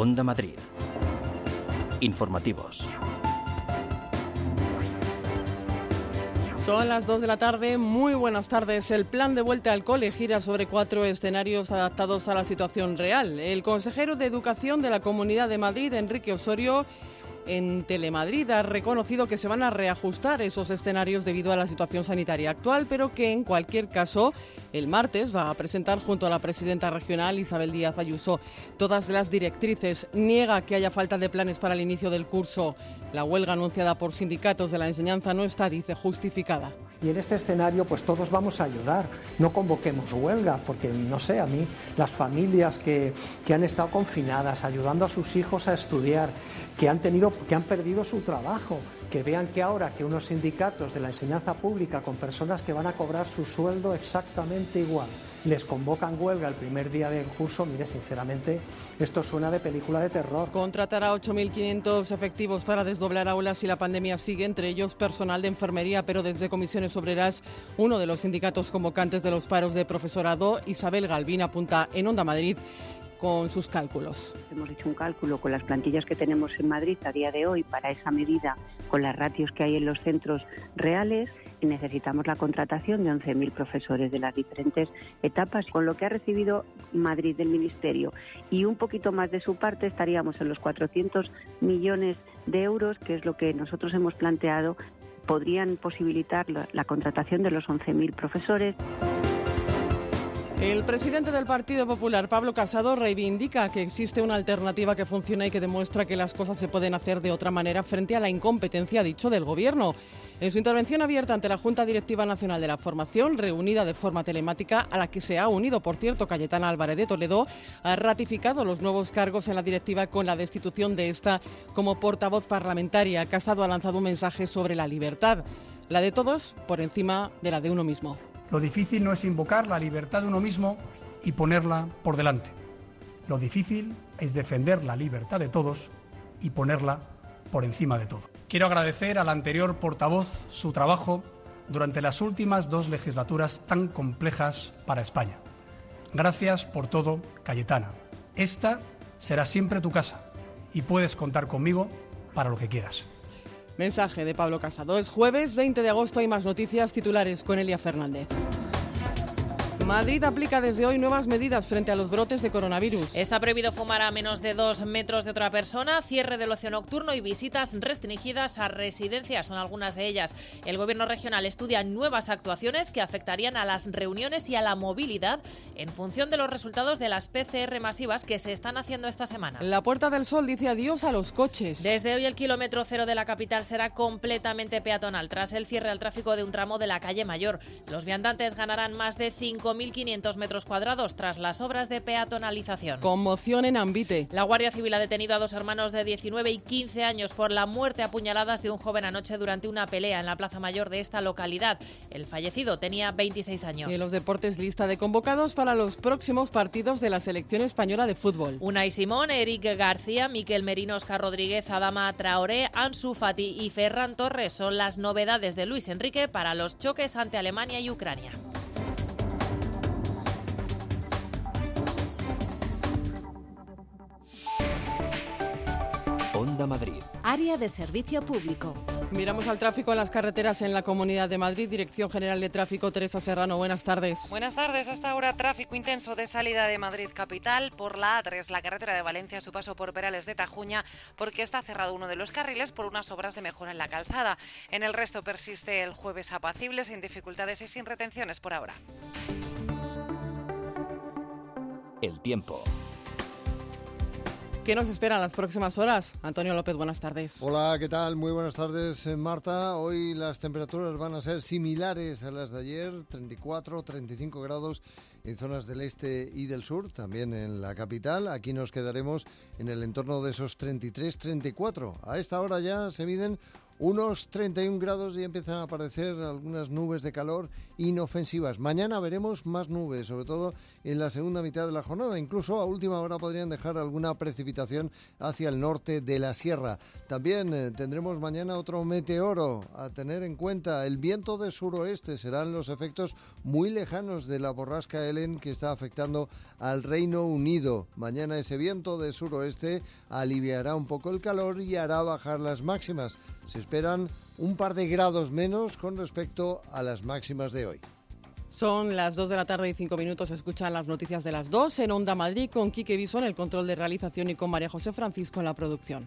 Onda Madrid. Informativos. Son las 2 de la tarde. Muy buenas tardes. El plan de vuelta al cole gira sobre cuatro escenarios adaptados a la situación real. El consejero de Educación de la Comunidad de Madrid, Enrique Osorio, en Telemadrid ha reconocido que se van a reajustar esos escenarios debido a la situación sanitaria actual, pero que en cualquier caso el martes va a presentar junto a la presidenta regional Isabel Díaz Ayuso todas las directrices. Niega que haya falta de planes para el inicio del curso. La huelga anunciada por sindicatos de la enseñanza no está, dice, justificada. Y en este escenario, pues todos vamos a ayudar. No convoquemos huelga, porque no sé, a mí, las familias que, que han estado confinadas, ayudando a sus hijos a estudiar, que han, tenido, que han perdido su trabajo, que vean que ahora que unos sindicatos de la enseñanza pública con personas que van a cobrar su sueldo exactamente igual, les convocan huelga el primer día del curso, mire, sinceramente, esto suena de película de terror. Contratará 8.500 efectivos para desdoblar aulas si la pandemia sigue, entre ellos personal de enfermería, pero desde comisiones obreras, uno de los sindicatos convocantes de los paros de profesorado, Isabel Galvín, apunta en Onda Madrid con sus cálculos. Hemos hecho un cálculo con las plantillas que tenemos en Madrid a día de hoy para esa medida, con las ratios que hay en los centros reales y necesitamos la contratación de 11.000 profesores de las diferentes etapas. Con lo que ha recibido Madrid del Ministerio y un poquito más de su parte estaríamos en los 400 millones de euros, que es lo que nosotros hemos planteado, podrían posibilitar la, la contratación de los 11.000 profesores. El presidente del Partido Popular, Pablo Casado, reivindica que existe una alternativa que funciona y que demuestra que las cosas se pueden hacer de otra manera frente a la incompetencia, dicho, del Gobierno. En su intervención abierta ante la Junta Directiva Nacional de la Formación, reunida de forma telemática, a la que se ha unido, por cierto, Cayetana Álvarez de Toledo, ha ratificado los nuevos cargos en la directiva con la destitución de esta como portavoz parlamentaria. Casado ha lanzado un mensaje sobre la libertad, la de todos por encima de la de uno mismo. Lo difícil no es invocar la libertad de uno mismo y ponerla por delante. Lo difícil es defender la libertad de todos y ponerla por encima de todo. Quiero agradecer al anterior portavoz su trabajo durante las últimas dos legislaturas tan complejas para España. Gracias por todo, Cayetana. Esta será siempre tu casa y puedes contar conmigo para lo que quieras. Mensaje de Pablo Casado. Es jueves 20 de agosto. Hay más noticias titulares con Elia Fernández. Madrid aplica desde hoy nuevas medidas frente a los brotes de coronavirus. Está prohibido fumar a menos de dos metros de otra persona, cierre del ocio nocturno y visitas restringidas a residencias son algunas de ellas. El Gobierno regional estudia nuevas actuaciones que afectarían a las reuniones y a la movilidad en función de los resultados de las PCR masivas que se están haciendo esta semana. La Puerta del Sol dice adiós a los coches. Desde hoy el kilómetro cero de la capital será completamente peatonal tras el cierre al tráfico de un tramo de la calle Mayor. Los viandantes ganarán más de 5 1.500 metros cuadrados tras las obras de peatonalización. Conmoción en Ambite. La Guardia Civil ha detenido a dos hermanos de 19 y 15 años por la muerte a puñaladas de un joven anoche durante una pelea en la Plaza Mayor de esta localidad. El fallecido tenía 26 años. Y en los deportes, lista de convocados para los próximos partidos de la selección española de fútbol. Unai Simón, Eric García, Miquel Merino, Oscar Rodríguez, Adama Traoré, Ansu Fati y Ferran Torres son las novedades de Luis Enrique para los choques ante Alemania y Ucrania. Onda Madrid. Área de servicio público. Miramos al tráfico en las carreteras en la Comunidad de Madrid. Dirección General de Tráfico, Teresa Serrano. Buenas tardes. Buenas tardes. Hasta ahora tráfico intenso de salida de Madrid capital por la A3, la carretera de Valencia, su paso por Perales de Tajuña, porque está cerrado uno de los carriles por unas obras de mejora en la calzada. En el resto persiste el jueves apacible, sin dificultades y sin retenciones por ahora. El tiempo. ¿Qué nos espera en las próximas horas? Antonio López, buenas tardes. Hola, ¿qué tal? Muy buenas tardes, eh, Marta. Hoy las temperaturas van a ser similares a las de ayer, 34, 35 grados en zonas del este y del sur, también en la capital. Aquí nos quedaremos en el entorno de esos 33, 34. A esta hora ya se miden unos 31 grados y empiezan a aparecer algunas nubes de calor inofensivas. Mañana veremos más nubes, sobre todo en la segunda mitad de la jornada. Incluso a última hora podrían dejar alguna precipitación hacia el norte de la sierra. También eh, tendremos mañana otro meteoro a tener en cuenta. El viento de suroeste serán los efectos muy lejanos de la borrasca Helen que está afectando al Reino Unido. Mañana ese viento de suroeste aliviará un poco el calor y hará bajar las máximas. Esperan un par de grados menos con respecto a las máximas de hoy. Son las 2 de la tarde y 5 minutos. Escuchan las noticias de las 2 en Onda Madrid con Quique Bison, el control de realización, y con María José Francisco en la producción.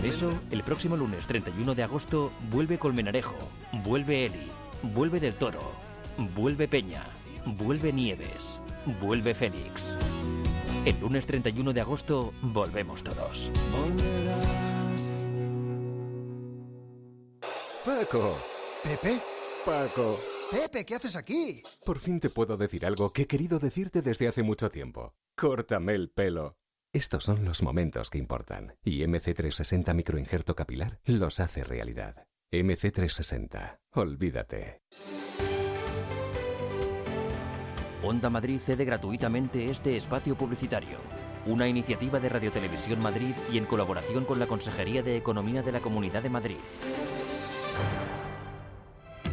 Por eso, el próximo lunes 31 de agosto vuelve Colmenarejo, vuelve Eli, vuelve Del Toro, vuelve Peña, vuelve Nieves, vuelve Fénix. El lunes 31 de agosto volvemos todos. Paco. ¿Pepe? Paco. Pepe, ¿qué haces aquí? Por fin te puedo decir algo que he querido decirte desde hace mucho tiempo. Córtame el pelo. Estos son los momentos que importan y MC360 microinjerto capilar los hace realidad. MC360, olvídate. Onda Madrid cede gratuitamente este espacio publicitario. Una iniciativa de Radiotelevisión Madrid y en colaboración con la Consejería de Economía de la Comunidad de Madrid.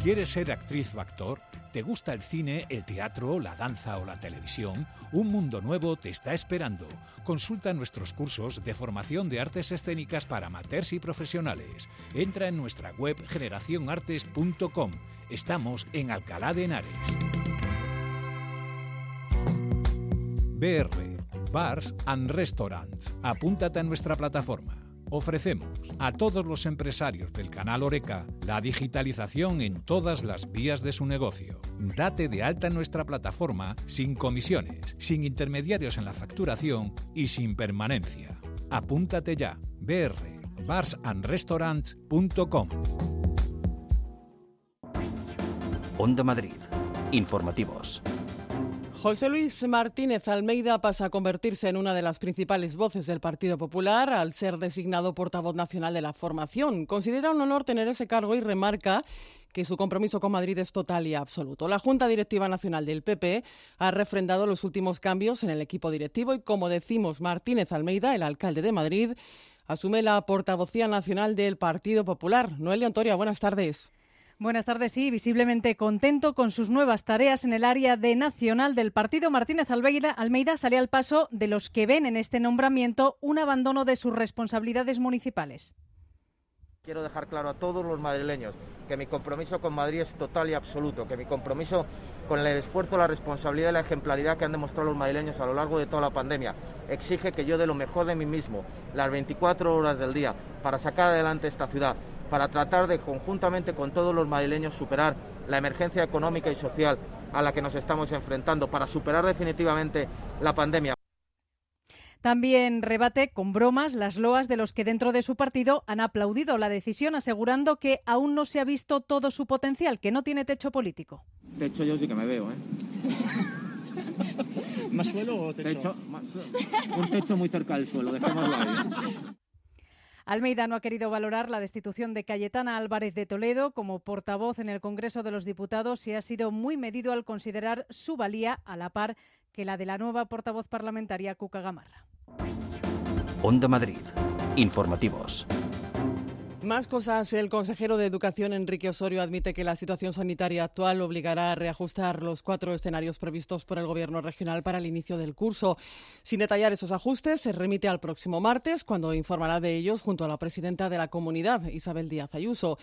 ¿Quieres ser actriz o actor? ¿Te gusta el cine, el teatro, la danza o la televisión? Un mundo nuevo te está esperando. Consulta nuestros cursos de formación de artes escénicas para amateurs y profesionales. Entra en nuestra web generacionartes.com. Estamos en Alcalá de Henares. BR, Bars and Restaurants. Apúntate a nuestra plataforma. Ofrecemos a todos los empresarios del canal Oreca la digitalización en todas las vías de su negocio. Date de alta en nuestra plataforma sin comisiones, sin intermediarios en la facturación y sin permanencia. Apúntate ya. BR barsandrestaurants.com Onda Madrid. Informativos. José Luis Martínez Almeida pasa a convertirse en una de las principales voces del Partido Popular al ser designado portavoz nacional de la formación. Considera un honor tener ese cargo y remarca que su compromiso con Madrid es total y absoluto. La Junta Directiva Nacional del PP ha refrendado los últimos cambios en el equipo directivo y, como decimos, Martínez Almeida, el alcalde de Madrid, asume la portavocía nacional del Partido Popular. Noelia Antoria, buenas tardes. Buenas tardes, sí, visiblemente contento con sus nuevas tareas en el área de nacional del partido. Martínez Almeida, Almeida sale al paso de los que ven en este nombramiento un abandono de sus responsabilidades municipales. Quiero dejar claro a todos los madrileños que mi compromiso con Madrid es total y absoluto, que mi compromiso con el esfuerzo, la responsabilidad y la ejemplaridad que han demostrado los madrileños a lo largo de toda la pandemia exige que yo dé lo mejor de mí mismo, las 24 horas del día, para sacar adelante esta ciudad para tratar de conjuntamente con todos los madrileños superar la emergencia económica y social a la que nos estamos enfrentando, para superar definitivamente la pandemia. También rebate con bromas las loas de los que dentro de su partido han aplaudido la decisión, asegurando que aún no se ha visto todo su potencial, que no tiene techo político. Techo yo sí que me veo, ¿eh? ¿Más suelo o techo? un techo muy cerca del suelo, dejémoslo ahí. Almeida no ha querido valorar la destitución de Cayetana Álvarez de Toledo como portavoz en el Congreso de los Diputados y ha sido muy medido al considerar su valía a la par que la de la nueva portavoz parlamentaria Cuca Gamarra. Onda Madrid. Informativos. Más cosas. El consejero de Educación, Enrique Osorio, admite que la situación sanitaria actual obligará a reajustar los cuatro escenarios previstos por el Gobierno regional para el inicio del curso. Sin detallar esos ajustes, se remite al próximo martes, cuando informará de ellos junto a la presidenta de la comunidad, Isabel Díaz Ayuso.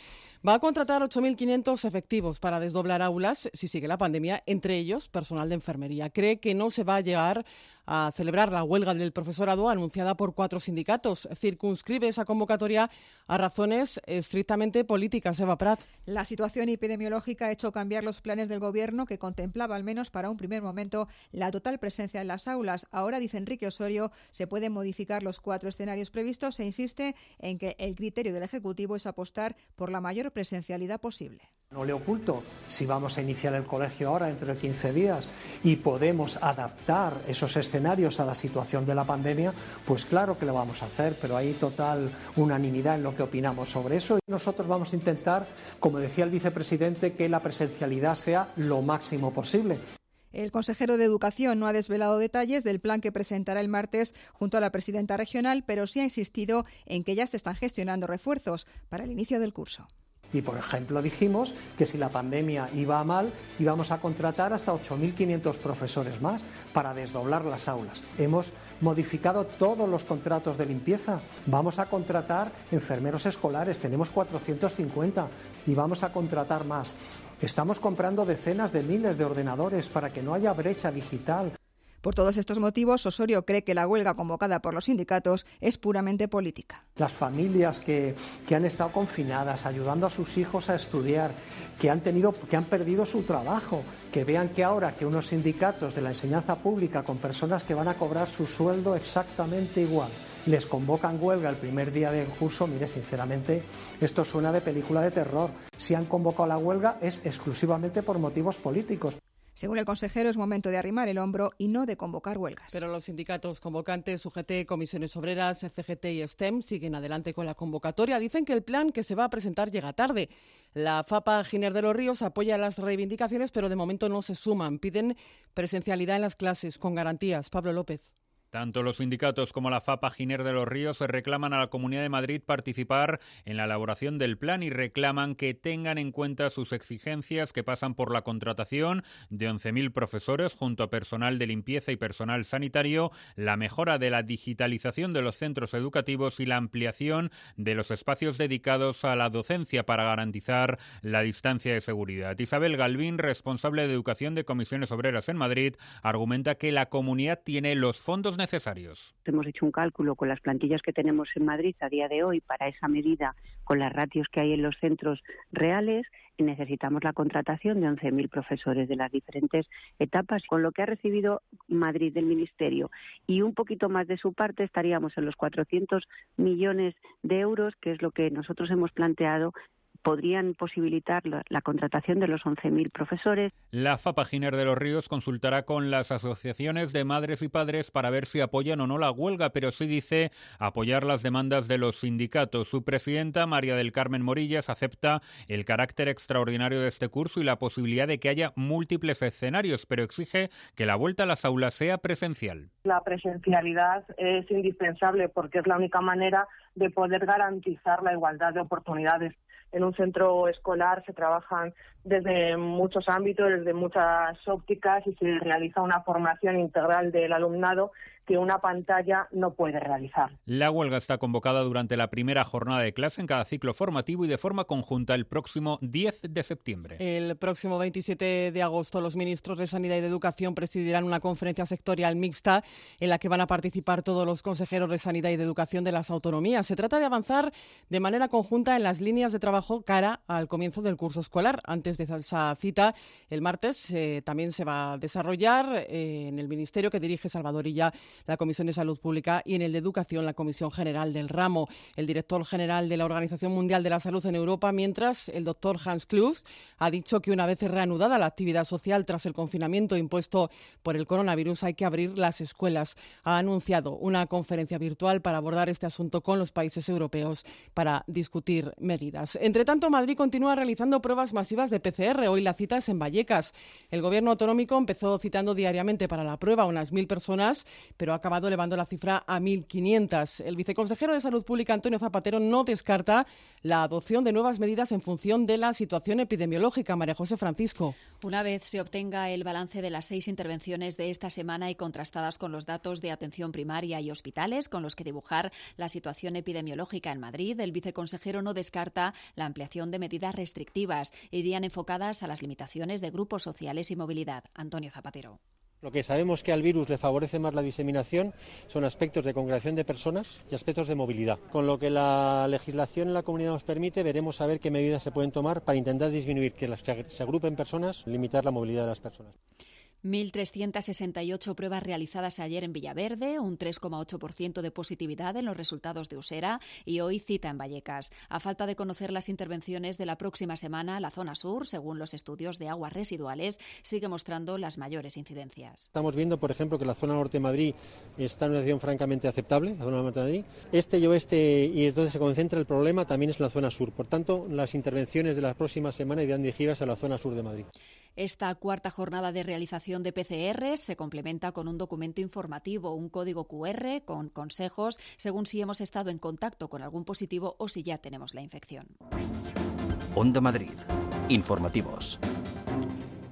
Va a contratar 8.500 efectivos para desdoblar aulas si sigue la pandemia, entre ellos personal de enfermería. Cree que no se va a llegar a celebrar la huelga del profesorado anunciada por cuatro sindicatos. Circunscribe esa convocatoria a razones estrictamente políticas. Eva Prat. La situación epidemiológica ha hecho cambiar los planes del Gobierno que contemplaba al menos para un primer momento la total presencia en las aulas. Ahora, dice Enrique Osorio, se pueden modificar los cuatro escenarios previstos e insiste en que el criterio del Ejecutivo es apostar por la mayor presencialidad posible. No le oculto, si vamos a iniciar el colegio ahora dentro de 15 días y podemos adaptar esos escenarios a la situación de la pandemia, pues claro que lo vamos a hacer, pero hay total unanimidad en lo que opinamos sobre eso. Nosotros vamos a intentar, como decía el vicepresidente, que la presencialidad sea lo máximo posible. El consejero de Educación no ha desvelado detalles del plan que presentará el martes junto a la presidenta regional, pero sí ha insistido en que ya se están gestionando refuerzos para el inicio del curso. Y, por ejemplo, dijimos que si la pandemia iba mal, íbamos a contratar hasta 8.500 profesores más para desdoblar las aulas. Hemos modificado todos los contratos de limpieza. Vamos a contratar enfermeros escolares, tenemos 450 y vamos a contratar más. Estamos comprando decenas de miles de ordenadores para que no haya brecha digital. Por todos estos motivos, Osorio cree que la huelga convocada por los sindicatos es puramente política. Las familias que, que, han estado confinadas, ayudando a sus hijos a estudiar, que han, tenido, que han perdido su trabajo, que vean que ahora que unos sindicatos de la enseñanza pública con personas que van a cobrar su sueldo exactamente igual, les convocan huelga el primer día del curso, mire, sinceramente, esto suena de película de terror. Si han convocado la huelga es exclusivamente por motivos políticos. Según el consejero, es momento de arrimar el hombro y no de convocar huelgas. Pero los sindicatos convocantes, UGT, Comisiones Obreras, CGT y STEM, siguen adelante con la convocatoria. Dicen que el plan que se va a presentar llega tarde. La FAPA Giner de los Ríos apoya las reivindicaciones, pero de momento no se suman. Piden presencialidad en las clases con garantías. Pablo López. Tanto los sindicatos como la FAPA Giner de los Ríos reclaman a la Comunidad de Madrid participar en la elaboración del plan y reclaman que tengan en cuenta sus exigencias que pasan por la contratación de 11.000 profesores junto a personal de limpieza y personal sanitario, la mejora de la digitalización de los centros educativos y la ampliación de los espacios dedicados a la docencia para garantizar la distancia de seguridad. Isabel Galvín, responsable de Educación de Comisiones Obreras en Madrid, argumenta que la comunidad tiene los fondos necesarios Hemos hecho un cálculo con las plantillas que tenemos en Madrid a día de hoy para esa medida, con las ratios que hay en los centros reales, necesitamos la contratación de 11.000 profesores de las diferentes etapas. Con lo que ha recibido Madrid del Ministerio y un poquito más de su parte, estaríamos en los 400 millones de euros, que es lo que nosotros hemos planteado podrían posibilitar la, la contratación de los 11.000 profesores. La FAPA Giner de los Ríos consultará con las asociaciones de madres y padres para ver si apoyan o no la huelga, pero sí dice apoyar las demandas de los sindicatos. Su presidenta, María del Carmen Morillas, acepta el carácter extraordinario de este curso y la posibilidad de que haya múltiples escenarios, pero exige que la vuelta a las aulas sea presencial. La presencialidad es indispensable porque es la única manera de poder garantizar la igualdad de oportunidades en un centro escolar se trabajan desde muchos ámbitos, desde muchas ópticas y se realiza una formación integral del alumnado que una pantalla no puede realizar. La huelga está convocada durante la primera jornada de clase en cada ciclo formativo y de forma conjunta el próximo 10 de septiembre. El próximo 27 de agosto los ministros de Sanidad y de Educación presidirán una conferencia sectorial mixta en la que van a participar todos los consejeros de Sanidad y de Educación de las autonomías. Se trata de avanzar de manera conjunta en las líneas de trabajo cara al comienzo del curso escolar. Antes de esa cita, el martes eh, también se va a desarrollar eh, en el ministerio que dirige Salvador Illa la Comisión de Salud Pública y en el de Educación la Comisión General del Ramo. El director general de la Organización Mundial de la Salud en Europa, mientras el doctor Hans Klus ha dicho que una vez reanudada la actividad social tras el confinamiento impuesto por el coronavirus hay que abrir las escuelas. Ha anunciado una conferencia virtual para abordar este asunto con los países europeos para discutir medidas. Entre tanto, Madrid continúa realizando pruebas masivas de PCR. Hoy la cita es en Vallecas. El gobierno autonómico empezó citando diariamente para la prueba unas mil personas, pero ha acabado elevando la cifra a 1.500. El viceconsejero de Salud Pública, Antonio Zapatero, no descarta la adopción de nuevas medidas en función de la situación epidemiológica. María José Francisco. Una vez se obtenga el balance de las seis intervenciones de esta semana y contrastadas con los datos de atención primaria y hospitales con los que dibujar la situación epidemiológica en Madrid, el viceconsejero no descarta la ampliación de medidas restrictivas. Irían enfocadas a las limitaciones de grupos sociales y movilidad. Antonio Zapatero. Lo que sabemos que al virus le favorece más la diseminación son aspectos de congregación de personas y aspectos de movilidad. Con lo que la legislación en la comunidad nos permite, veremos a ver qué medidas se pueden tomar para intentar disminuir que se agrupen personas, limitar la movilidad de las personas. 1.368 pruebas realizadas ayer en Villaverde, un 3,8% de positividad en los resultados de Usera y hoy cita en Vallecas. A falta de conocer las intervenciones de la próxima semana, la zona sur, según los estudios de aguas residuales, sigue mostrando las mayores incidencias. Estamos viendo, por ejemplo, que la zona norte de Madrid está en una situación francamente aceptable, la zona norte de Madrid. Este y oeste, y entonces se concentra el problema también es en la zona sur. Por tanto, las intervenciones de la próxima semana irán dirigidas a la zona sur de Madrid. Esta cuarta jornada de realización de PCR se complementa con un documento informativo, un código QR con consejos según si hemos estado en contacto con algún positivo o si ya tenemos la infección. Onda Madrid. Informativos.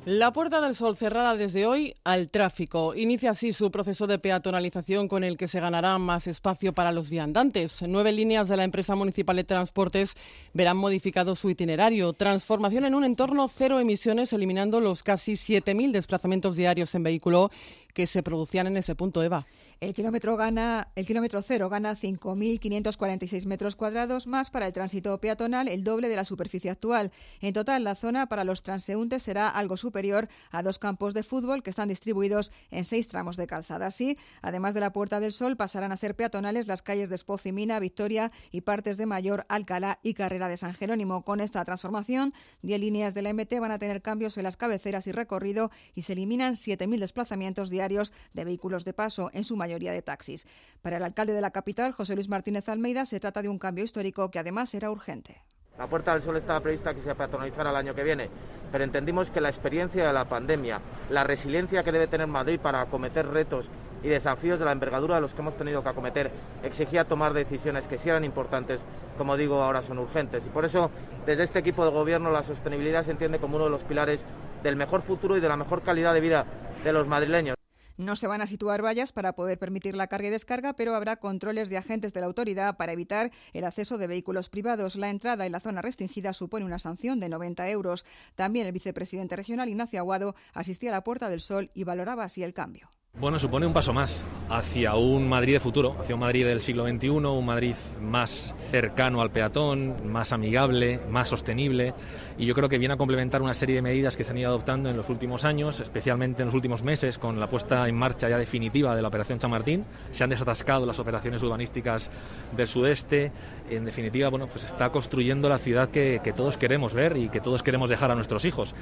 La Puerta del Sol cerrada desde hoy al tráfico. Inicia así su proceso de peatonalización con el que se ganará más espacio para los viandantes. Nueve líneas de la empresa municipal de transportes verán modificado su itinerario. Transformación en un entorno cero emisiones, eliminando los casi 7.000 desplazamientos diarios en vehículo que se producían en ese punto, Eva. El kilómetro, gana, el kilómetro cero gana 5.546 metros cuadrados más para el tránsito peatonal, el doble de la superficie actual. En total, la zona para los transeúntes será algo superior a dos campos de fútbol que están distribuidos en seis tramos de calzada. Así, además de la Puerta del Sol, pasarán a ser peatonales las calles de Espoz y Mina, Victoria y partes de Mayor, Alcalá y Carrera de San Jerónimo. Con esta transformación, 10 líneas de la MT van a tener cambios en las cabeceras y recorrido y se eliminan 7.000 desplazamientos diarios de vehículos de paso, en su mayoría de taxis. Para el alcalde de la capital, José Luis Martínez Almeida, se trata de un cambio histórico que además era urgente. La Puerta del Sol estaba prevista que se peatonalizara el año que viene, pero entendimos que la experiencia de la pandemia, la resiliencia que debe tener Madrid para acometer retos y desafíos de la envergadura de los que hemos tenido que acometer, exigía tomar decisiones que sí eran importantes, como digo, ahora son urgentes. Y por eso, desde este equipo de gobierno, la sostenibilidad se entiende como uno de los pilares del mejor futuro y de la mejor calidad de vida de los madrileños. No se van a situar vallas para poder permitir la carga y descarga, pero habrá controles de agentes de la autoridad para evitar el acceso de vehículos privados. La entrada en la zona restringida supone una sanción de 90 euros. También el vicepresidente regional Ignacio Aguado asistía a la Puerta del Sol y valoraba así el cambio. Bueno, supone un paso más hacia un Madrid de futuro, hacia un Madrid del siglo XXI, un Madrid más cercano al peatón, más amigable, más sostenible. Y yo creo que viene a complementar una serie de medidas que se han ido adoptando en los últimos años, especialmente en los últimos meses, con la puesta en marcha ya definitiva de la Operación Chamartín. Se han desatascado las operaciones urbanísticas del sudeste. En definitiva, bueno, pues está construyendo la ciudad que, que todos queremos ver y que todos queremos dejar a nuestros hijos.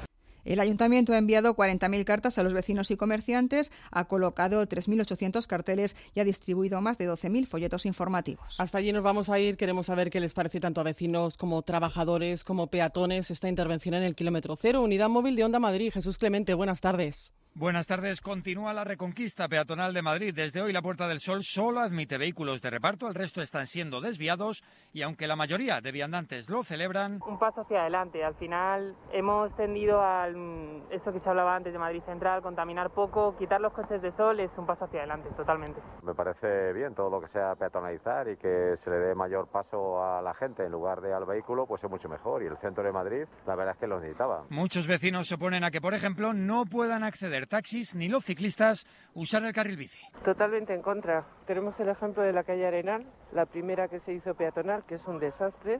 El ayuntamiento ha enviado 40.000 cartas a los vecinos y comerciantes, ha colocado 3.800 carteles y ha distribuido más de 12.000 folletos informativos. Hasta allí nos vamos a ir. Queremos saber qué les parece tanto a vecinos como trabajadores, como peatones esta intervención en el kilómetro cero. Unidad móvil de Onda Madrid. Jesús Clemente, buenas tardes. Buenas tardes. Continúa la reconquista peatonal de Madrid. Desde hoy la Puerta del Sol solo admite vehículos de reparto, el resto están siendo desviados y aunque la mayoría de viandantes lo celebran... Un paso hacia adelante. Al final hemos tendido al eso que se hablaba antes de Madrid Central, contaminar poco, quitar los coches de sol es un paso hacia adelante, totalmente. Me parece bien todo lo que sea peatonalizar y que se le dé mayor paso a la gente en lugar de al vehículo, pues es mucho mejor. Y el centro de Madrid, la verdad es que lo necesitaba. Muchos vecinos se oponen a que, por ejemplo, no puedan acceder taxis ni los ciclistas usar el carril bici. Totalmente en contra. Tenemos el ejemplo de la calle Arenal, la primera que se hizo peatonal, que es un desastre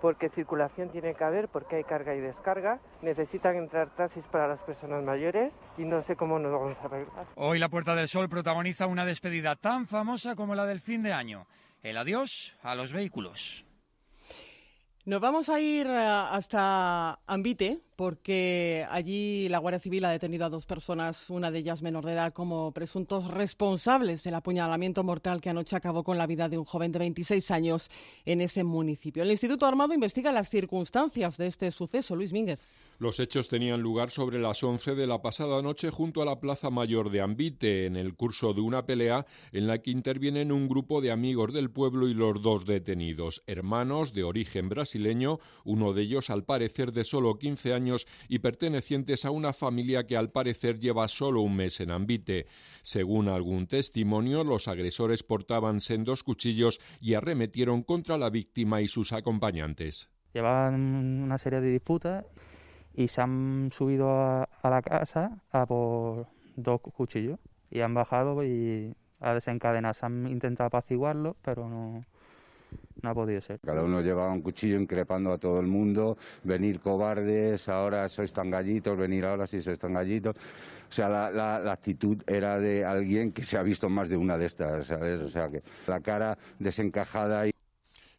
porque circulación tiene que haber, porque hay carga y descarga. Necesitan entrar taxis para las personas mayores y no sé cómo nos vamos a arreglar. Hoy la Puerta del Sol protagoniza una despedida tan famosa como la del fin de año. El adiós a los vehículos. Nos vamos a ir eh, hasta Ambite porque allí la Guardia Civil ha detenido a dos personas, una de ellas menor de edad, como presuntos responsables del apuñalamiento mortal que anoche acabó con la vida de un joven de 26 años en ese municipio. El Instituto Armado investiga las circunstancias de este suceso. Luis Mínguez. Los hechos tenían lugar sobre las 11 de la pasada noche junto a la Plaza Mayor de Ambite, en el curso de una pelea en la que intervienen un grupo de amigos del pueblo y los dos detenidos, hermanos de origen brasileño, uno de ellos al parecer de solo 15 años y pertenecientes a una familia que al parecer lleva solo un mes en Ambite. Según algún testimonio, los agresores portaban sendos cuchillos y arremetieron contra la víctima y sus acompañantes. Llevaban una serie de disputas y se han subido a, la casa a por dos cuchillos y han bajado y a desencadenar. Se han intentado apaciguarlo, pero no, no ha podido ser. Cada uno llevaba un cuchillo increpando a todo el mundo, venir cobardes, ahora sois tan gallitos, venir ahora si sois tan gallitos. O sea, la, la, actitud era de alguien que se ha visto más de una de estas, ¿sabes? O sea, que la cara desencajada y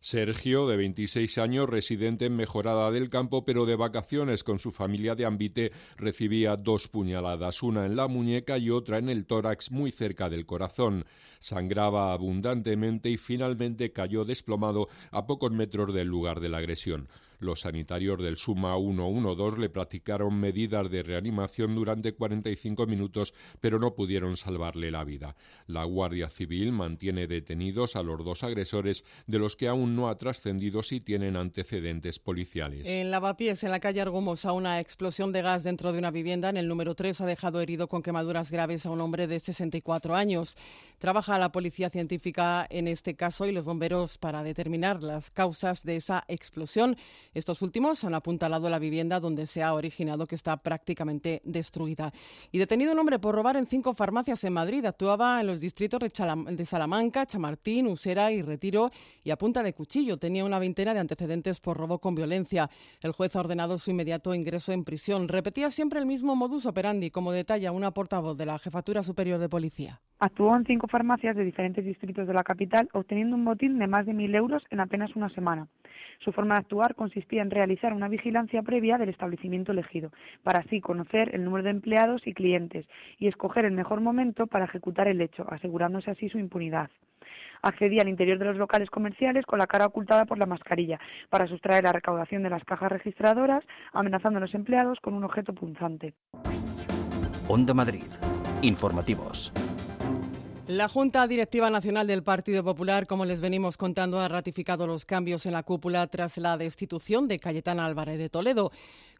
Sergio, de 26 años, residente en Mejorada del Campo, pero de vacaciones con su familia de Ambite, recibía dos puñaladas, una en la muñeca y otra en el tórax muy cerca del corazón. Sangraba abundantemente y finalmente cayó desplomado a pocos metros del lugar de la agresión. Los sanitarios del Suma 112 le practicaron medidas de reanimación durante 45 minutos, pero no pudieron salvarle la vida. La Guardia Civil mantiene detenidos a los dos agresores, de los que aún no ha trascendido si tienen antecedentes policiales. En Lavapiés, en la calle Argumosa, una explosión de gas dentro de una vivienda en el número 3 ha dejado herido con quemaduras graves a un hombre de 64 años. Trabaja la policía científica en este caso y los bomberos para determinar las causas de esa explosión. Estos últimos han apuntalado la vivienda donde se ha originado que está prácticamente destruida. Y detenido un hombre por robar en cinco farmacias en Madrid. Actuaba en los distritos de Salamanca, Chamartín, Usera y Retiro y a punta de cuchillo. Tenía una veintena de antecedentes por robo con violencia. El juez ha ordenado su inmediato ingreso en prisión. Repetía siempre el mismo modus operandi, como detalla una portavoz de la Jefatura Superior de Policía. Actuó en cinco farmacias de diferentes distritos de la capital, obteniendo un botín de más de mil euros en apenas una semana. Su forma de actuar consistía en realizar una vigilancia previa del establecimiento elegido, para así conocer el número de empleados y clientes y escoger el mejor momento para ejecutar el hecho, asegurándose así su impunidad accedía al interior de los locales comerciales con la cara ocultada por la mascarilla para sustraer la recaudación de las cajas registradoras, amenazando a los empleados con un objeto punzante. Onda Madrid. Informativos. La Junta Directiva Nacional del Partido Popular, como les venimos contando, ha ratificado los cambios en la cúpula tras la destitución de Cayetana Álvarez de Toledo.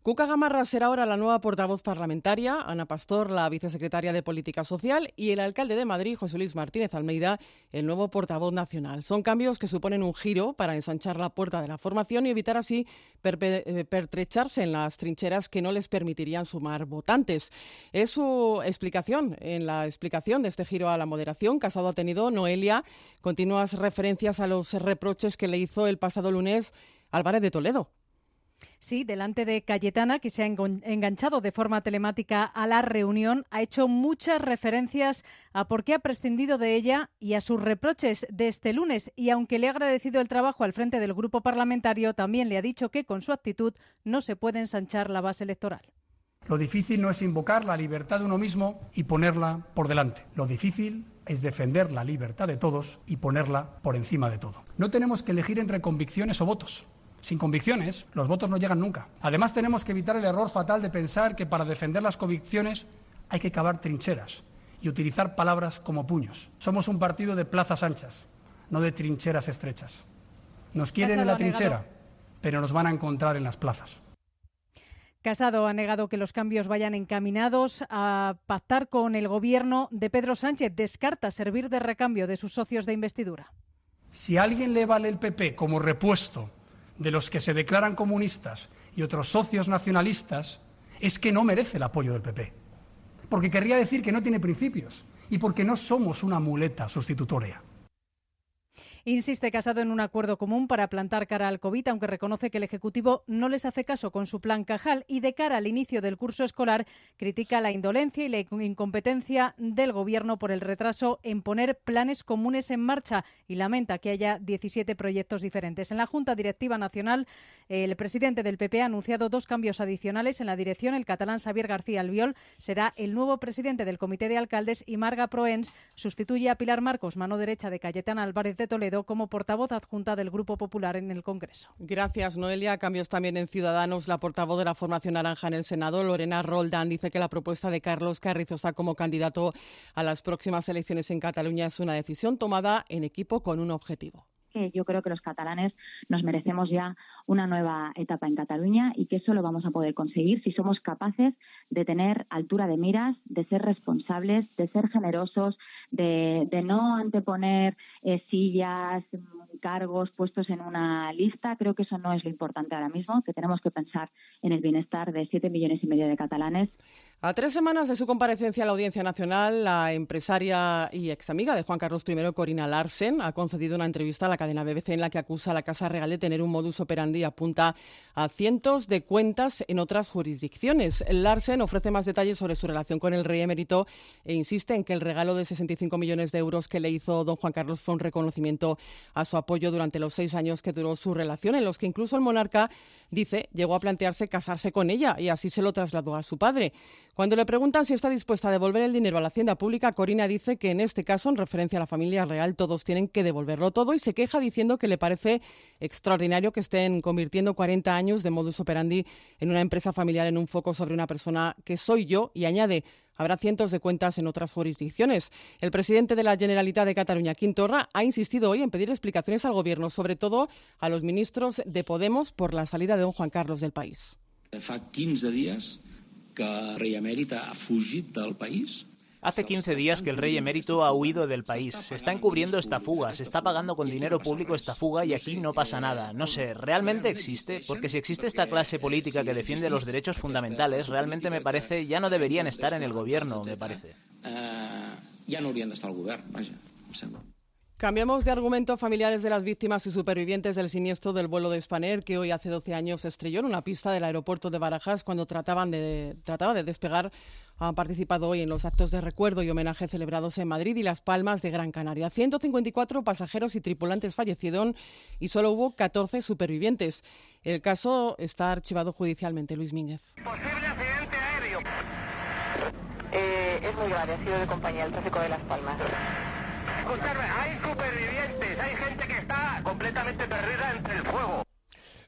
Cuca Gamarra será ahora la nueva portavoz parlamentaria, Ana Pastor, la vicesecretaria de Política Social, y el alcalde de Madrid, José Luis Martínez Almeida, el nuevo portavoz nacional. Son cambios que suponen un giro para ensanchar la puerta de la formación y evitar así eh, pertrecharse en las trincheras que no les permitirían sumar votantes. Es su explicación. En la explicación de este giro a la moderación, Casado ha tenido Noelia continuas referencias a los reproches que le hizo el pasado lunes Álvarez de Toledo. Sí, delante de Cayetana, que se ha enganchado de forma telemática a la reunión, ha hecho muchas referencias a por qué ha prescindido de ella y a sus reproches de este lunes. Y aunque le ha agradecido el trabajo al frente del grupo parlamentario, también le ha dicho que con su actitud no se puede ensanchar la base electoral. Lo difícil no es invocar la libertad de uno mismo y ponerla por delante. Lo difícil es defender la libertad de todos y ponerla por encima de todo. No tenemos que elegir entre convicciones o votos. Sin convicciones, los votos no llegan nunca. Además, tenemos que evitar el error fatal de pensar que para defender las convicciones hay que cavar trincheras y utilizar palabras como puños. Somos un partido de plazas anchas, no de trincheras estrechas. Nos quieren en la trinchera, pero nos van a encontrar en las plazas. Casado ha negado que los cambios vayan encaminados a pactar con el gobierno de Pedro Sánchez. Descarta servir de recambio de sus socios de investidura. Si a alguien le vale el PP como repuesto de los que se declaran comunistas y otros socios nacionalistas es que no merece el apoyo del PP. Porque querría decir que no tiene principios y porque no somos una muleta sustitutoria. Insiste Casado en un acuerdo común para plantar cara al COVID, aunque reconoce que el Ejecutivo no les hace caso con su plan Cajal y de cara al inicio del curso escolar critica la indolencia y la incompetencia del Gobierno por el retraso en poner planes comunes en marcha y lamenta que haya 17 proyectos diferentes. En la Junta Directiva Nacional, el presidente del PP ha anunciado dos cambios adicionales en la dirección. El catalán Xavier García Albiol será el nuevo presidente del Comité de Alcaldes y Marga Proens sustituye a Pilar Marcos, mano derecha de Cayetana Álvarez de Toledo, como portavoz adjunta del Grupo Popular en el Congreso. Gracias, Noelia. Cambios también en Ciudadanos. La portavoz de la Formación Naranja en el Senado, Lorena Roldán, dice que la propuesta de Carlos Carrizosa como candidato a las próximas elecciones en Cataluña es una decisión tomada en equipo con un objetivo. Yo creo que los catalanes nos merecemos ya una nueva etapa en Cataluña y que eso lo vamos a poder conseguir si somos capaces de tener altura de miras, de ser responsables, de ser generosos, de, no anteponer eh, sillas, cargos puestos en una lista. Creo que eso no es lo importante ahora mismo, que tenemos que pensar en el bienestar de siete millones y medio de catalanes. A tres semanas de su comparecencia a la Audiencia Nacional, la empresaria y ex amiga de Juan Carlos I, Corina Larsen, ha concedido una entrevista a la cadena BBC en la que acusa a la Casa Real de tener un modus operandi y apunta a cientos de cuentas en otras jurisdicciones. Larsen ofrece más detalles sobre su relación con el rey emérito e insiste en que el regalo de 65 millones de euros que le hizo don Juan Carlos fue un reconocimiento a su apoyo durante los seis años que duró su relación, en los que incluso el monarca dice llegó a plantearse casarse con ella y así se lo trasladó a su padre. Cuando le preguntan si está dispuesta a devolver el dinero a la hacienda pública, Corina dice que en este caso, en referencia a la familia real, todos tienen que devolverlo todo y se queja diciendo que le parece extraordinario que estén convirtiendo 40 años de modus operandi en una empresa familiar en un foco sobre una persona que soy yo y añade Habrá cientos de cuentas en otras jurisdicciones. El presidente de la Generalitat de Cataluña, Quintorra, ha insistido hoy en pedir explicaciones al Gobierno, sobre todo a los ministros de Podemos, por la salida de don Juan Carlos del país. Fa 15 días que rei emèrit ha fugit del país Hace 15 días que el rey emérito ha huido del país. Se está encubriendo esta fuga, se está pagando con dinero público esta fuga y aquí no pasa nada. No sé, ¿realmente existe? Porque si existe esta clase política que defiende los derechos fundamentales, realmente me parece ya no deberían estar en el gobierno, me parece. Ya no deberían estar al gobierno, vaya, Cambiamos de argumento familiares de las víctimas y supervivientes del siniestro del vuelo de Spanair que hoy hace 12 años estrelló en una pista del aeropuerto de Barajas cuando trataban de, trataba de despegar. Han participado hoy en los actos de recuerdo y homenaje celebrados en Madrid y Las Palmas de Gran Canaria. 154 pasajeros y tripulantes fallecieron y solo hubo 14 supervivientes. El caso está archivado judicialmente. Luis Mínguez. Posible accidente aéreo. Eh, es muy grave, ha sido de compañía el tráfico de Las Palmas escucharme, hay supervivientes, hay gente que está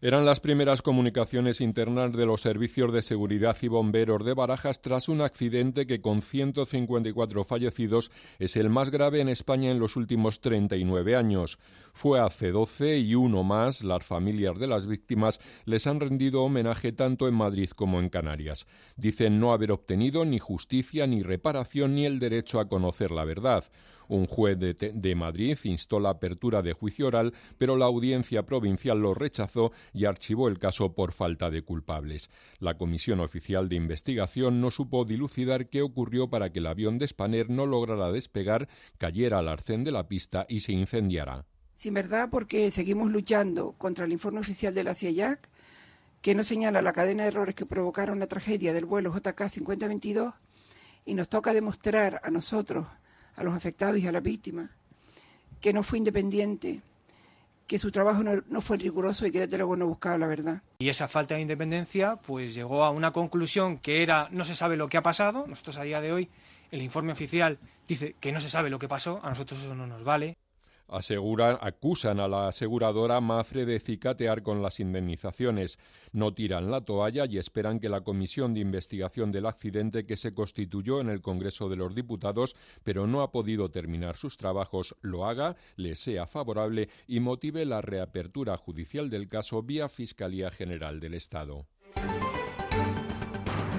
Eran las primeras comunicaciones internas de los servicios de seguridad y bomberos de Barajas tras un accidente que con 154 fallecidos es el más grave en España en los últimos 39 años. Fue hace 12 y uno más, las familias de las víctimas les han rendido homenaje tanto en Madrid como en Canarias. Dicen no haber obtenido ni justicia, ni reparación, ni el derecho a conocer la verdad. Un juez de, Madrid instó la apertura de juicio oral, pero la audiencia provincial lo rechazó y archivó el caso por falta de culpables. La Comisión Oficial de Investigación no supo dilucidar qué ocurrió para que el avión de Spanair no lograra despegar, cayera al arcén de la pista y se incendiara. Sin verdad, porque seguimos luchando contra el informe oficial de la CIAC, que no señala la cadena de errores que provocaron la tragedia del vuelo JK 5022, y nos toca demostrar a nosotros a los afectados y a las víctimas, que no fue independiente, que su trabajo no, fue riguroso y que desde luego no buscaba la verdad. Y esa falta de independencia pues llegó a una conclusión que era no se sabe lo que ha pasado. Nosotros a día de hoy el informe oficial dice que no se sabe lo que pasó, a nosotros eso no nos vale aseguran, acusan a la aseguradora Mafre de cicatear con las indemnizaciones. No tiran la toalla y esperan que la comisión de investigación del accidente que se constituyó en el Congreso de los Diputados, pero no ha podido terminar sus trabajos, lo haga, le sea favorable y motive la reapertura judicial del caso vía Fiscalía General del Estado.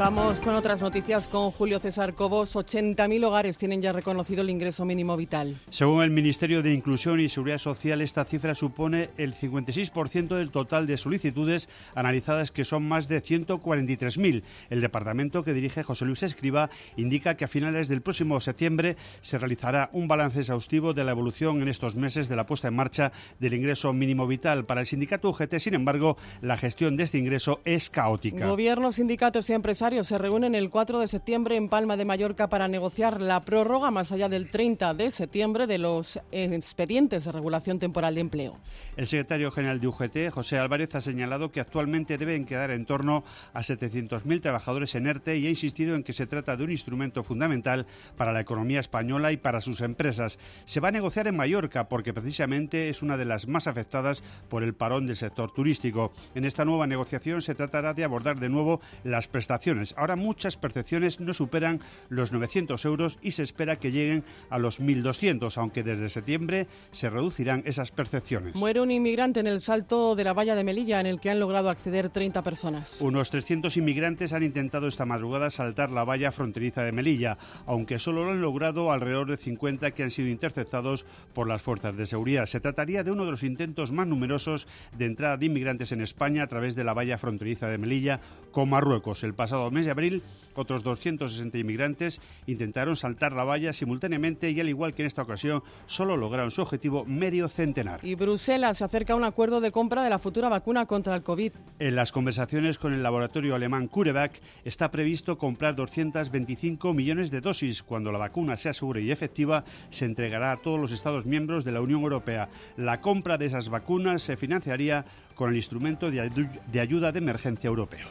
Vamos con otras noticias con Julio César Cobos. 80.000 hogares tienen ya reconocido el ingreso mínimo vital. Según el Ministerio de Inclusión y Seguridad Social, esta cifra supone el 56% del total de solicitudes analizadas, que son más de 143.000. El departamento que dirige José Luis Escriba indica que a finales del próximo septiembre se realizará un balance exhaustivo de la evolución en estos meses de la puesta en marcha del ingreso mínimo vital. Para el sindicato UGT, sin embargo, la gestión de este ingreso es caótica. Gobierno, sindicatos y empresarios se reúnen el 4 de septiembre en Palma de Mallorca para negociar la prórroga más allá del 30 de septiembre de los expedientes de regulación temporal de empleo. El secretario general de UGT, José Álvarez, ha señalado que actualmente deben quedar en torno a 700.000 trabajadores en ERTE y ha insistido en que se trata de un instrumento fundamental para la economía española y para sus empresas. Se va a negociar en Mallorca porque precisamente es una de las más afectadas por el parón del sector turístico. En esta nueva negociación se tratará de abordar de nuevo las prestaciones Ahora muchas percepciones no superan los 900 euros y se espera que lleguen a los 1.200, aunque desde septiembre se reducirán esas percepciones. Muere un inmigrante en el salto de la valla de Melilla, en el que han logrado acceder 30 personas. Unos 300 inmigrantes han intentado esta madrugada saltar la valla fronteriza de Melilla, aunque solo lo han logrado alrededor de 50 que han sido interceptados por las fuerzas de seguridad. Se trataría de uno de los intentos más numerosos de entrada de inmigrantes en España a través de la valla fronteriza de Melilla con Marruecos. El pasado pasado mes de abril, otros 260 inmigrantes intentaron saltar la valla simultáneamente y al igual que en esta ocasión, solo lograron su objetivo medio centenar. Y Bruselas se acerca a un acuerdo de compra de la futura vacuna contra el COVID. En las conversaciones con el laboratorio alemán CureVac está previsto comprar 225 millones de dosis. Cuando la vacuna sea segura y efectiva, se entregará a todos los Estados miembros de la Unión Europea. La compra de esas vacunas se financiaría con el instrumento de ayuda de emergencia europeo.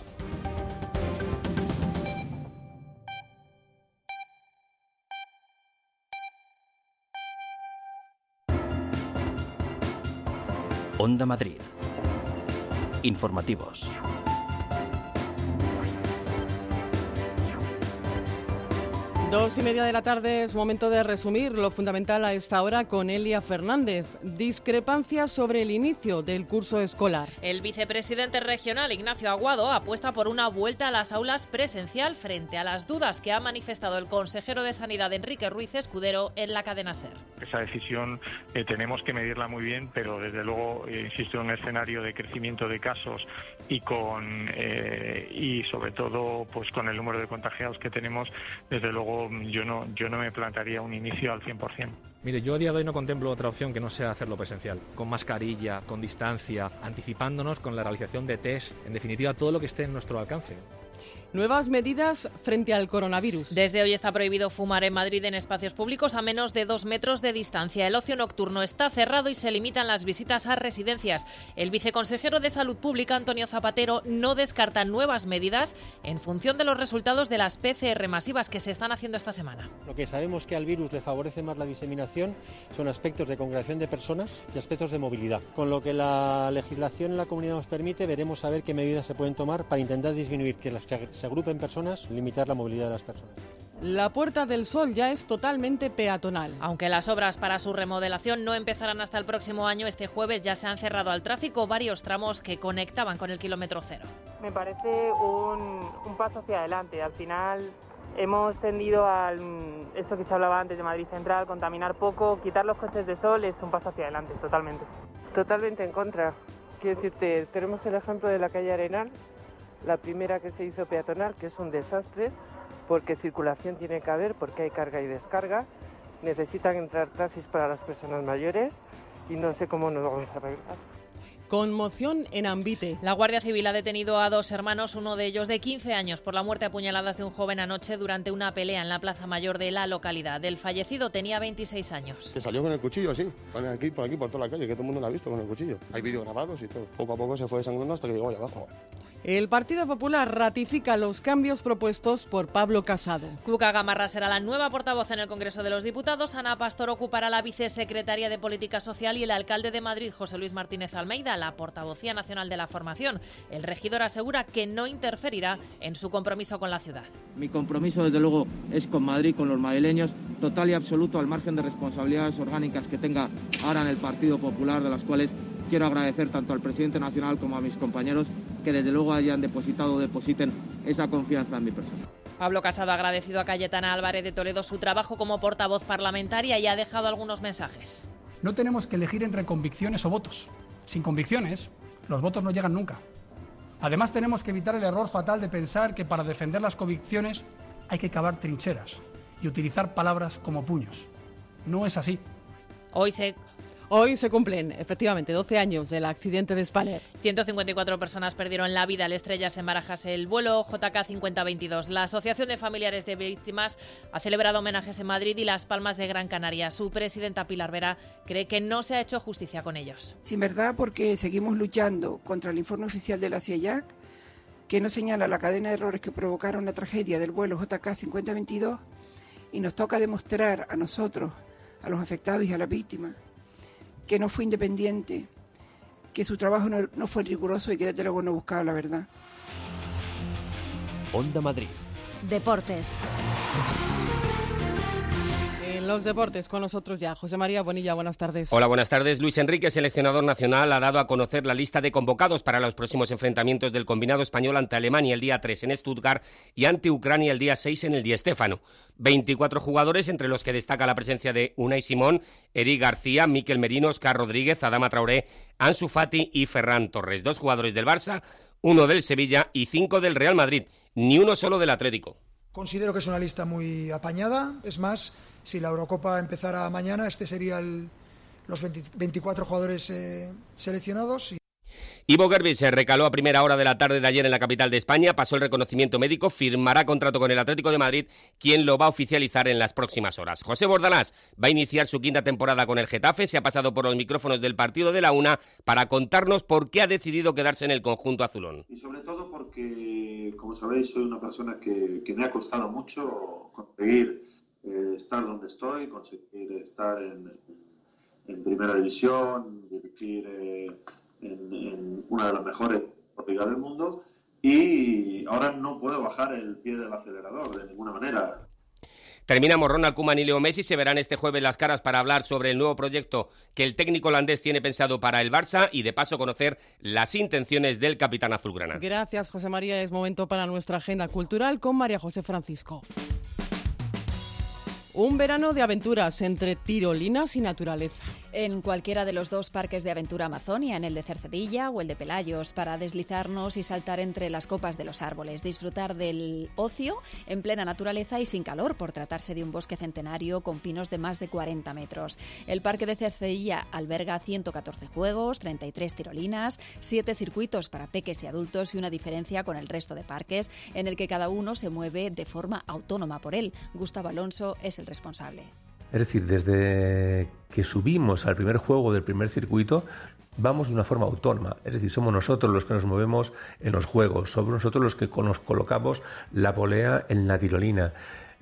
Onda Madrid. Informativos. Dos y media de la tarde es momento de resumir lo fundamental a esta hora con Elia Fernández. Discrepancias sobre el inicio del curso escolar. El vicepresidente regional Ignacio Aguado apuesta por una vuelta a las aulas presencial frente a las dudas que ha manifestado el consejero de Sanidad Enrique Ruiz Escudero en la cadena SER. Esa decisión eh, tenemos que medirla muy bien, pero desde luego, eh, insisto, en un escenario de crecimiento de casos y con eh, y sobre todo pues con el número de contagiados que tenemos, desde luego yo no, yo no me plantaría un inicio al 100%. Mire, yo a día de hoy no contemplo otra opción que no sea hacerlo presencial, con mascarilla, con distancia, anticipándonos con la realización de test, en definitiva todo lo que esté en nuestro alcance. Nuevas medidas frente al coronavirus. Desde hoy está prohibido fumar en Madrid en espacios públicos a menos de dos metros de distancia. El ocio nocturno está cerrado y se limitan las visitas a residencias. El viceconsejero de Salud Pública, Antonio Zapatero, no descarta nuevas medidas en función de los resultados de las PCR masivas que se están haciendo esta semana. Lo que sabemos que al virus le favorece más la diseminación son aspectos de congregación de personas y aspectos de movilidad. Con lo que la legislación en la comunidad nos permite, veremos a ver qué medidas se pueden tomar para intentar disminuir que las se agrupen personas, limitar la movilidad de las personas. La Puerta del Sol ya es totalmente peatonal. Aunque las obras para su remodelación no empezarán hasta el próximo año, este jueves ya se han cerrado al tráfico varios tramos que conectaban con el kilómetro cero. Me parece un, un paso hacia adelante. Al final hemos tendido a eso que se hablaba antes de Madrid Central, contaminar poco, quitar los coches de sol es un paso hacia adelante, totalmente. Totalmente en contra. Quiero decirte, tenemos el ejemplo de la calle Arenal, la primera que se hizo peatonal, que es un desastre, porque circulación tiene que haber, porque hay carga y descarga. Necesitan entrar taxis para las personas mayores y no sé cómo nos vamos a arreglar. Conmoción en Ambite. La Guardia Civil ha detenido a dos hermanos, uno de ellos de 15 años, por la muerte a puñaladas de un joven anoche durante una pelea en la Plaza Mayor de la localidad. El fallecido tenía 26 años. Que salió con el cuchillo así, por aquí, por aquí, por toda la calle, que todo el mundo lo ha visto con el cuchillo. Hay vídeos grabados y todo. Poco a poco se fue desangrando hasta que llegó allá abajo. El Partido Popular ratifica los cambios propuestos por Pablo Casado. Cuca Gamarra será la nueva portavoz en el Congreso de los Diputados, Ana Pastor ocupará la vicesecretaria de Política Social y el alcalde de Madrid, José Luis Martínez Almeida, la portavocía nacional de la formación. El regidor asegura que no interferirá en su compromiso con la ciudad. Mi compromiso, desde luego, es con Madrid, con los madrileños, total y absoluto, al margen de responsabilidades orgánicas que tenga ahora en el Partido Popular, de las cuales quiero agradecer tanto al presidente nacional como a mis compañeros que desde luego hayan depositado o depositen esa confianza en mi persona. Pablo Casado ha agradecido a Cayetana Álvarez de Toledo su trabajo como portavoz parlamentaria y ha dejado algunos mensajes. No tenemos que elegir entre convicciones o votos. Sin convicciones, los votos no llegan nunca. Además, tenemos que evitar el error fatal de pensar que para defender las convicciones hay que cavar trincheras y utilizar palabras como puños. No es así. Hoy se Hoy se cumplen, efectivamente, 12 años del accidente de Spanair. 154 personas perdieron la vida al estrellarse en Barajas el vuelo JK 5022. La Asociación de Familiares de Víctimas ha celebrado homenajes en Madrid y Las Palmas de Gran Canaria. Su presidenta Pilar Vera cree que no se ha hecho justicia con ellos. Sin verdad, porque seguimos luchando contra el informe oficial de la CIAC, que no señala la cadena de errores que provocaron la tragedia del vuelo JK 5022 y nos toca demostrar a nosotros, a los afectados y a las víctimas, que no fue independiente, que su trabajo no, fue riguroso y que desde luego no buscaba la verdad. Onda Madrid. Deportes los deportes con nosotros ya. José María Bonilla, buenas tardes. Hola, buenas tardes. Luis Enrique, seleccionador nacional, ha dado a conocer la lista de convocados para los próximos enfrentamientos del combinado español ante Alemania el día 3 en Stuttgart y ante Ucrania el día 6 en el Di Stéfano. 24 jugadores, entre los que destaca la presencia de Unai Simón, Eric García, Miquel Merino, Oscar Rodríguez, Adama Traoré, Ansu Fati y Ferran Torres. Dos jugadores del Barça, uno del Sevilla y cinco del Real Madrid. ni uno solo del Atlético. Considero que es una lista muy apañada. Es más, si la Eurocopa empezara mañana, este sería los 24 jugadores eh, seleccionados. Ivo Gerbi se recaló a primera hora de la tarde de ayer en la capital de España, pasó el reconocimiento médico, firmará contrato con el Atlético de Madrid, quien lo va a oficializar en las próximas horas. José Bordalás va a iniciar su quinta temporada con el Getafe, se ha pasado por los micrófonos del partido de la UNA para contarnos por qué ha decidido quedarse en el conjunto azulón. Y sobre todo porque, como sabéis, soy una persona que, me ha costado mucho conseguir eh, estar donde estoy, conseguir estar en, primera división, dirigir... Eh, en, una de las mejores ligas del mundo y ahora no puedo bajar el pie del acelerador de ninguna manera. Terminamos. Ronald Koeman y Leo Messi se verán este jueves las caras para hablar sobre el nuevo proyecto que el técnico holandés tiene pensado para el Barça y de paso conocer las intenciones del capitán azulgrana. Gracias, José María. Es momento para nuestra agenda cultural con María José Francisco. Un verano de aventuras entre tirolinas y naturaleza en cualquiera de los dos parques de aventura Amazonia, en el de Cercedilla o el de Pelayos, para deslizarnos y saltar entre las copas de los árboles, disfrutar del ocio en plena naturaleza y sin calor, por tratarse de un bosque centenario con pinos de más de 40 metros. El parque de Cercedilla alberga 114 juegos, 33 tirolinas, 7 circuitos para peques y adultos y una diferencia con el resto de parques en el que cada uno se mueve de forma autónoma por él. Gustavo Alonso es el responsable. Es decir, desde que subimos al primer juego del primer circuito, vamos de una forma autónoma. Es decir, somos nosotros los que nos movemos en los juegos, somos nosotros los que nos colocamos la polea en la tirolina.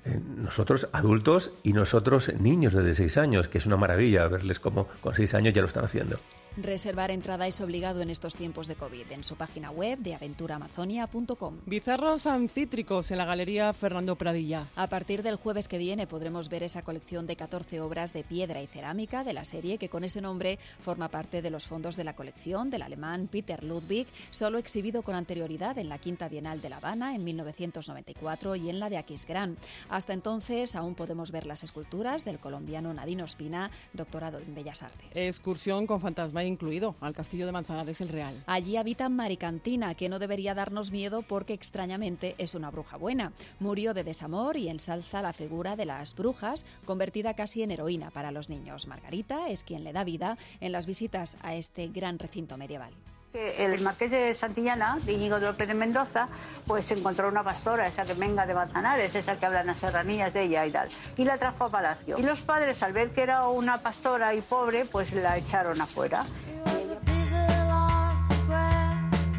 Eh, nosotros adultos y nosotros niños desde seis años, que es una maravilla verles cómo con seis años ya lo están haciendo. Reservar entrada es obligado en estos tiempos de COVID en su página web de aventuramazonia.com. Bizarros ancítricos en la Galería Fernando Pradilla. A partir del jueves que viene podremos ver esa colección de 14 obras de piedra y cerámica de la serie que con ese nombre forma parte de los fondos de la colección del alemán Peter Ludwig, solo exhibido con anterioridad en la Quinta Bienal de La Habana en 1994 y en la de Aquisgrán. Hasta entonces aún podemos ver las esculturas del colombiano Nadino Espina, doctorado en Bellas Artes. Excursión con fantasma incluido al castillo de Manzanares el Real. Allí habita Maricantina, que no debería darnos miedo porque extrañamente es una bruja buena. Murió de desamor y ensalza la figura de las brujas, convertida casi en heroína para los niños. Margarita es quien le da vida en las visitas a este gran recinto medieval el marqués de Santillana, Íñigo de López de Mendoza, pues encontró una pastora, esa que venga de Manzanares, esa que hablan las serranías de ella y tal, y la trajo a palacio. Y los padres, al ver que era una pastora y pobre, pues la echaron afuera.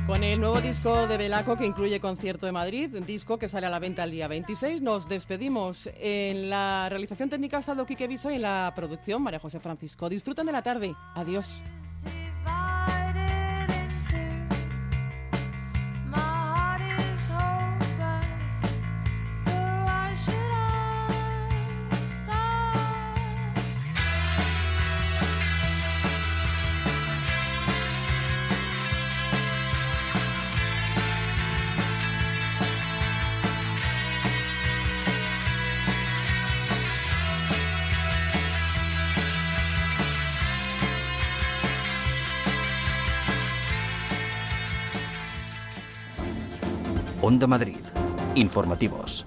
Con el nuevo disco de Belaco que incluye Concierto de Madrid, disco que sale a la venta el día 26, nos despedimos. En la realización técnica ha estado Quique y en la producción María José Francisco. Disfrutan de la tarde. Adiós. Onda Madrid. Informativos.